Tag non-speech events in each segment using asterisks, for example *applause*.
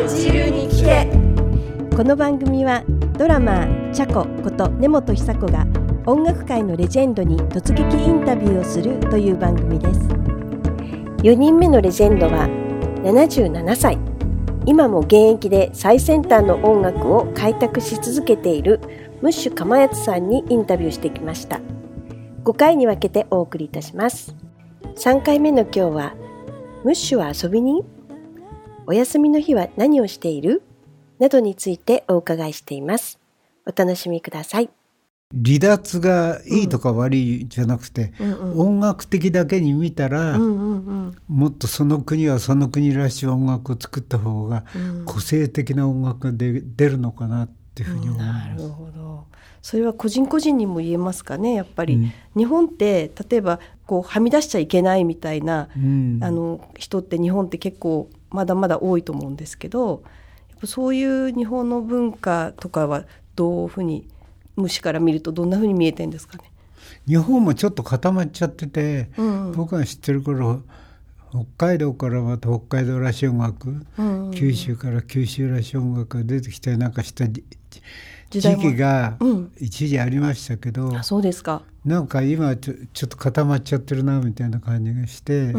の一流に聞け。この番組はドラマーチャコこと根本久子が音楽界のレジェンドに突撃インタビューをするという番組です。4人目のレジェンドは77歳。今も現役で最先端の音楽を開拓し続けているムッシュかまやつさんにインタビューしてきました。5回に分けてお送りいたします。3回目の今日はムッシュは遊びに？お休みの日は何をしている？などについてお伺いしています。お楽しみください。離脱がいいとか悪いじゃなくて、うんうん、音楽的だけに見たら、うんうんうん、もっとその国はその国らしい音楽を作った方が、個性的な音楽が出るのかなっていうふうに思います。なるほど。それは個人個人にも言えますかねやっぱり、うん、日本って例えばこうはみ出しちゃいけないみたいな、うん、あの人って日本って結構まだまだ多いと思うんですけどやっぱそういう日本の文化とかはどういうふうに虫から見るとどんなふうに見えてんですかね？日本もちょっと固まっちゃってて、うん、僕が知ってる頃北海道からまた北海道らしい音楽、うん。九州から九州らしい音楽が出てきたりなんかした時期が一時ありましたけど、うん、そうですか。なんか今ちょちょっと固まっちゃってるなみたいな感じがして、で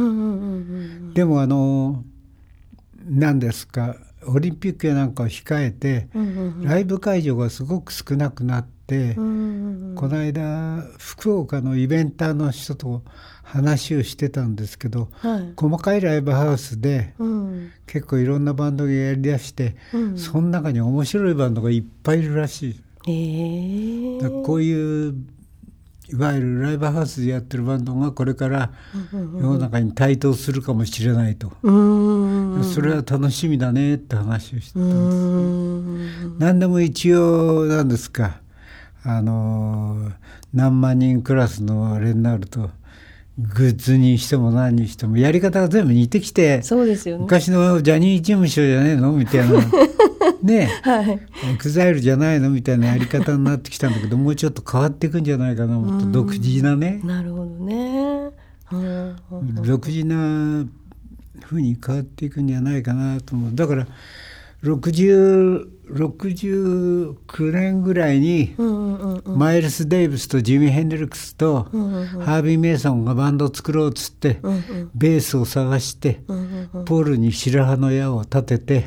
もあの何ですか？オリンピックやなんかを控えて、ライブ会場がすごく少なくなって、この間福岡のイベンターの人と話をしてたんですけど、はい、細かいライブハウスで、うん、結構いろんなバンドがやりだして、うん、その中に面白いバンドがいっぱいいるらしい。えー、こういういわゆるライブハウスでやってるバンドがこれから世の中に台頭するかもしれないと、それは楽しみだねって話をしてたんです。何でも一応なんですか。あの何万人クラスのあれになるとグッズにしても何にしてもやり方が全部似てきてそうですよ、ね、昔のジャニーズ事務所じゃねえのみたいなね、はい、エグザイルじゃないのみたいなやり方になってきたんだけど *laughs* もうちょっと変わっていくんじゃないかなもっと独自なね。なるほどね。独自なふうに変わっていくんじゃないかなと思う。だから69年ぐらいにマイルス・デイブスとジミー・ヘンドリックスとハービー・メイソンがバンドを作ろうっつってベースを探してポールに白羽の矢を立てて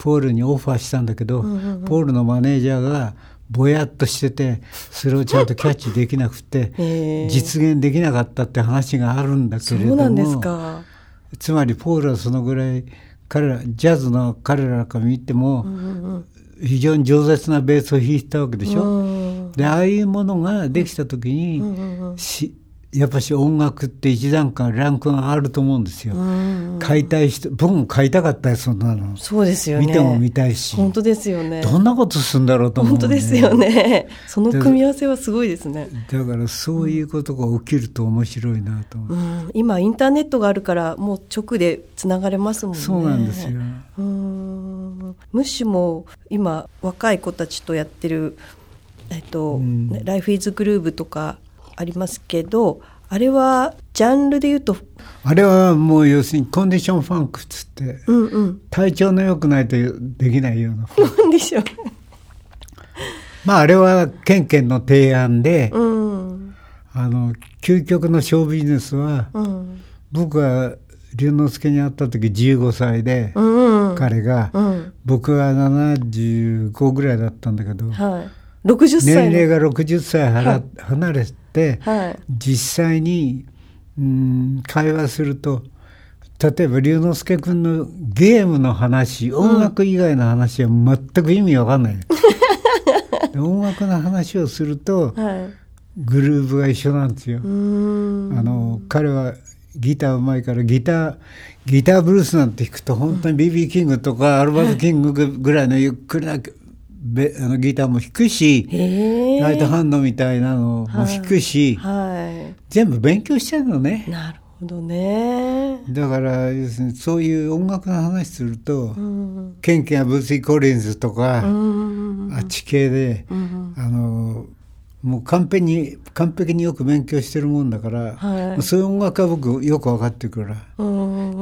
ポールにオファーしたんだけど、うんうんうん、ポールのマネージャーがぼやっとしててそれをちゃんとキャッチできなくて実現できなかったって話があるんだけれどもつまりポールはそのぐらい彼らジャズの彼らから見ても、非常に饒舌なベースを弾いたわけでしょ。うん、でああいうものができた時に、うんうん、やっぱし音楽って一段階ランクがあると思うんですよ。買いたい人僕も買いたかったよそんなの。そうですよね。見ても見たいし。本当ですよね。どんなことするんだろうと思う、ね、本当ですよね。*laughs* その組み合わせはすごいですね。だからそういうことが起きると面白いなと思う。うん、今インターネットがあるからもう直でつながれますもんね。そうなんですよ。うん。ムッシュも今若い子たちとやってるえっと、うん、ライフイズグルーブとかありますけど。あれはジャンルで言うとあれはもう要するにコンディションファンクっつって、うんうん、体調の良くないとできないような。コンディションまああれはケンケンの提案で、うん、あの究極のショービジネスは、うん、僕は龍之介に会った時15歳で、うんうん、彼が、うん、僕は75ぐらいだったんだけど、はい、60歳。年齢が60歳離れて、はい、実際にうん会話すると例えば龍之介君のゲームの話音楽以外の話は全く意味わかんない、*laughs* うん、音楽の話をすると、はい、グルーブが一緒なんですよ。あの彼はギターうまいからギターギターブルースなんて弾くと本当に BB キングとかアルバムキングぐらいのゆっくりなべあのギターも弾くしライトハンドみたいなのも弾くし、はい、全部勉強してるのね。なるほどね。だから要するにそういう音楽の話すると、うん、ケンケンやブースイ・コリンズとか、うん、あっち系で、うん、あのもう完璧に完璧によく勉強してるもんだから、はい、そういう音楽は僕よく分かってるから、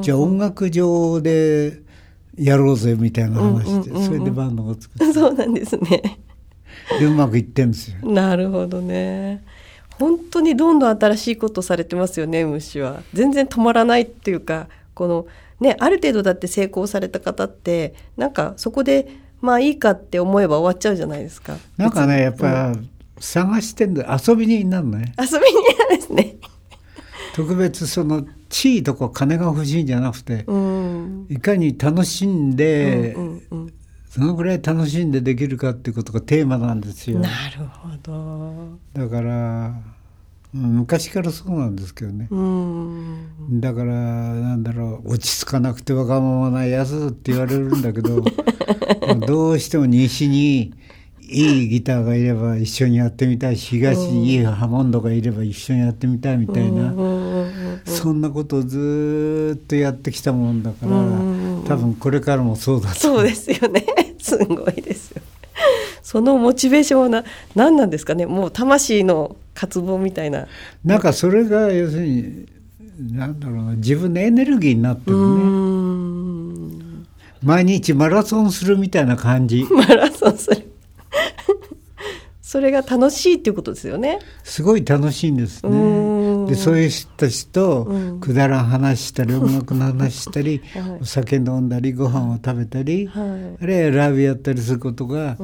じゃあ音楽上でやろうぜみたいな話で、それでバンドを作って。そうなんですね。でうまくいってんですよ。なるほどね。本当にどんどん新しいことされてますよね虫は。全然止まらないっていうかこのねある程度だって成功された方ってなんかそこでまあいいかって思えば終わっちゃうじゃないですか。なんかねやっぱ、探してんだ遊びになるのね。遊びになるんですね特別その地位とか金が欲しいんじゃなくて、うん、いかに楽しんで、うんうんうん、そのぐらい楽しんでできるかっていうことがテーマなんですよ。なるほど。だから昔からそうなんですけどね、うん、だからなんだろう落ち着かなくてわがままなやつって言われるんだけど *laughs* どうしても西にいいギターがいれば一緒にやってみたいし東にいいハモンドがいれば一緒にやってみたいみたいな、そんなことをずっとやってきたもんだから、多分これからもそうだとそうですよね。*laughs* すごいですよ。そのモチベーションはな何なんですかね？もう魂の渇望みたいな。なんかそれが要するになんだろうな自分のエネルギーになってるね。毎日マラソンするみたいな感じ。*laughs* マラソンする。*laughs* それが楽しいっていうことですよね。すごい楽しいんですね。でそういう人たちとくだらん話したり、*laughs* 音楽の話したり、はい、お酒飲んだりご飯を食べたり、はい、あるいはライブやったりすることが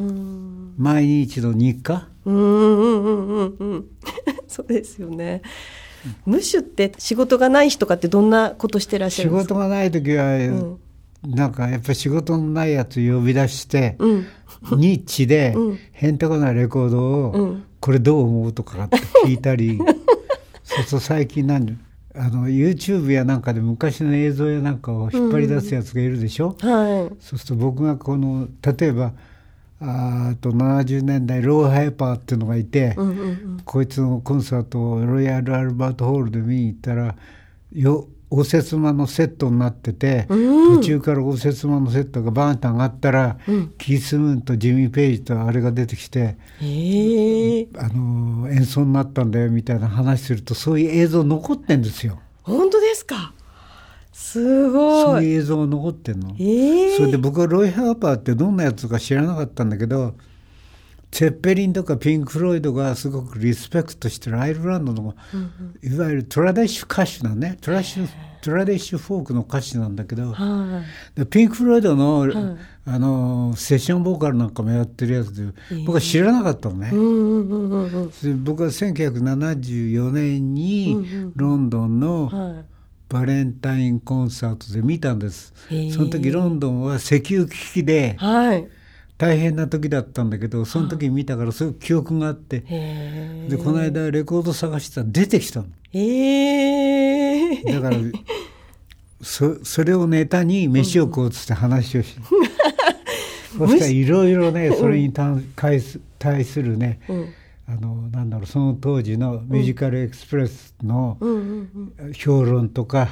毎日の日課？うんうんうんうんうん。*laughs* そうですよね。ムッシュって仕事がない日とかってどんなことしてらっしゃるんですか？仕事がない時は、うん。なんかやっぱり仕事のないやつ呼び出して、うん、ニッチでへんてこなレコードを、これどう思うとかって聞いたり *laughs* そうそう最近何あの YouTube やなんかで昔の映像やなんかを引っ張り出すやつがいるでしょ、うんはい、そうすると僕がこの例えばあと70年代ローハイパーっていうのがいて、うんうんうん、こいつのコンサートをロイヤル・アルバートホールで見に行ったらよ応接間のセットになってて、うん、途中から応接間のセットがバーンと上がったら、うん、キース・ムーンとジミー・ペイジとあれが出てきて、あの演奏になったんだよみたいな話するとそういう映像残ってんですよ。本当ですか？すごい。そういう映像が残ってんの、それで僕はロイ・ハーパーってどんなやつか知らなかったんだけどセッペリンとかピンク・フロイドがすごくリスペクトしてる。アイルランドの、いわゆるトラディッシュ歌手なね。トラットラディッシュフォークの歌手なんだけど、はい、ピンク・フロイドのはい、あのセッションボーカルなんかもやってるやつで、僕は知らなかったのね。僕は1974年にロンドンの、バレンタインコンサートで見たんです。その時ロンドンは石油危機で、はい大変な時だったんだけどその時見たからそういう記憶があってでこの間レコード探したら出てきたの。だからそそれをネタに飯を食おうっつって話をし、うん、そしたらいろいろねそれに対するね、うんあのなんだろうその当時のミュージカルエクスプレスの評論とか、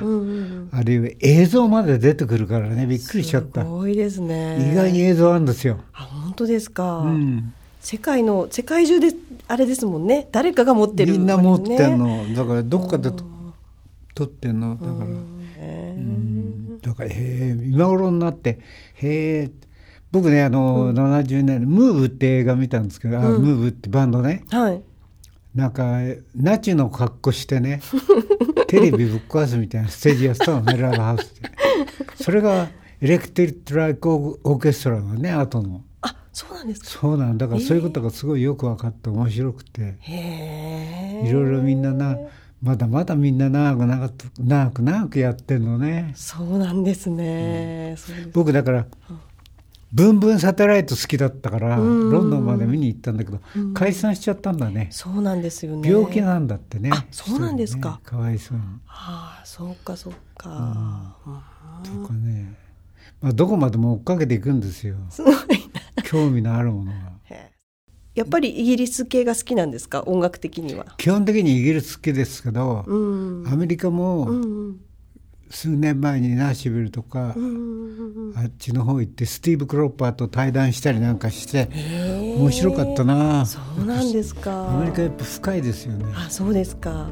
あるいは映像まで出てくるからねびっくりしちゃった。すごいですね。意外に映像あるんですよ。あ本当ですか、うん、世界の世界中であれですもんね。誰かが持ってる、ね、みんな持ってんの。だからどっかで撮ってんの。だから、うん、だからへえ今頃になってへえ僕ねあの、うん、70年ムーブって映画見たんですけど、うん、あムーブってバンドね、はい、なんかナチの格好してね *laughs* テレビぶっ壊すみたいなステージやってたのねラブハウスで。それがエレクテリック・ライク・オーケストラのね後の。あそうなんですか？そうなんだ。からそういうことがすごいよく分かって面白くて。いろいろみんななまだまだみんな長く長く長く長くやってんのね。そうなんですね、うん、僕だから、うんブンブンサテライト好きだったから、ロンドンまで見に行ったんだけど、解散しちゃったんだね。そうなんですよね。病気なんだってね。そうなんですか。かわいそうあ、そうかそうか。とかね。まあどこまでも追っかけていくんですよ。すごい興味のあるものが。やっぱりイギリス系が好きなんですか？音楽的には基本的にイギリス系ですけど、うん、アメリカも数年前にナーシビルとか、あっちの方行ってスティーブ・クロッパーと対談したりなんかして面白かったな。そうなんですか。アメリカやっぱ深いですよね。あそうですか。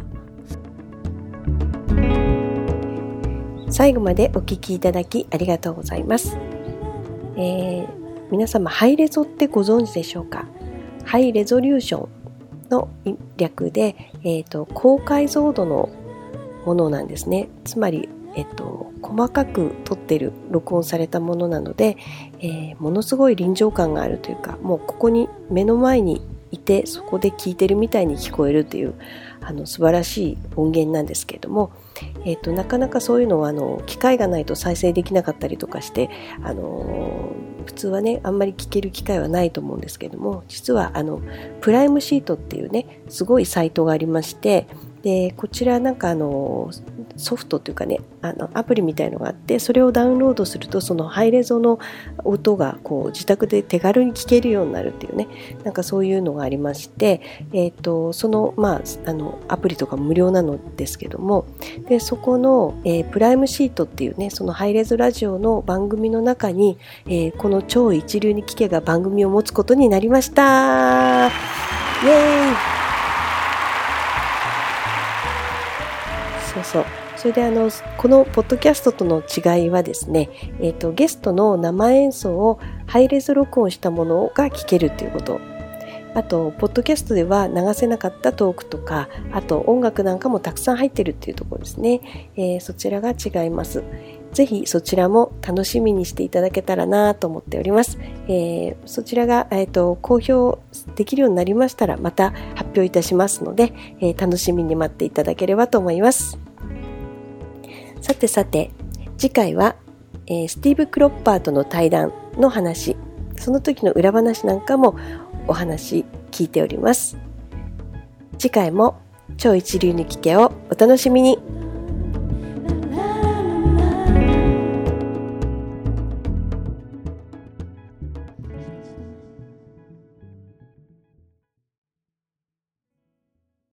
最後までお聞きいただきありがとうございます。えー、皆様ハイレゾってご存知でしょうか？ハイレゾリューションの略で、えーと、高解像度のものなんですね。つまり、えっと、細かく撮ってる録音されたものなので、えー、ものすごい臨場感があるというかもうここに目の前にいてそこで聞いてるみたいに聞こえるというあの素晴らしい音源なんですけれども、えーと、なかなかそういうのはあの機会がないと再生できなかったりとかして、あのー、普通はねあんまり聞ける機会はないと思うんですけれども実はあのプライムシートっていうねすごいサイトがありましてでこちらなんかあのソフトというかねあのアプリみたいのがあってそれをダウンロードするとそのハイレゾの音がこう自宅で手軽に聞けるようになるっていうねなんかそういうのがありまして、えーと、その,、まあ、あのアプリとか無料なのですけどもでそこの、えー、プライムシートっていうねそのハイレゾラジオの番組の中に、えー、この超一流に聞けが番組を持つことになりました。イエーイ。そうそう。それであの、このポッドキャストとの違いはですね、えっ、ー、と、ゲストの生演奏をハイレゾ録音したものが聞けるということ。あと、ポッドキャストでは流せなかったトークとか、あと音楽なんかもたくさん入ってるっていうところですね。えー、そちらが違います。ぜひそちらも楽しみにしていただけたらなと思っております。えー、そちらが、えーと、公表できるようになりましたらまた発表いたしますので、えー、楽しみに待っていただければと思います。さてさて、次回は、えー、スティーブ・クロッパーとの対談の話、その時の裏話なんかもお話聞いております。次回も超一流に聞けをお楽しみに。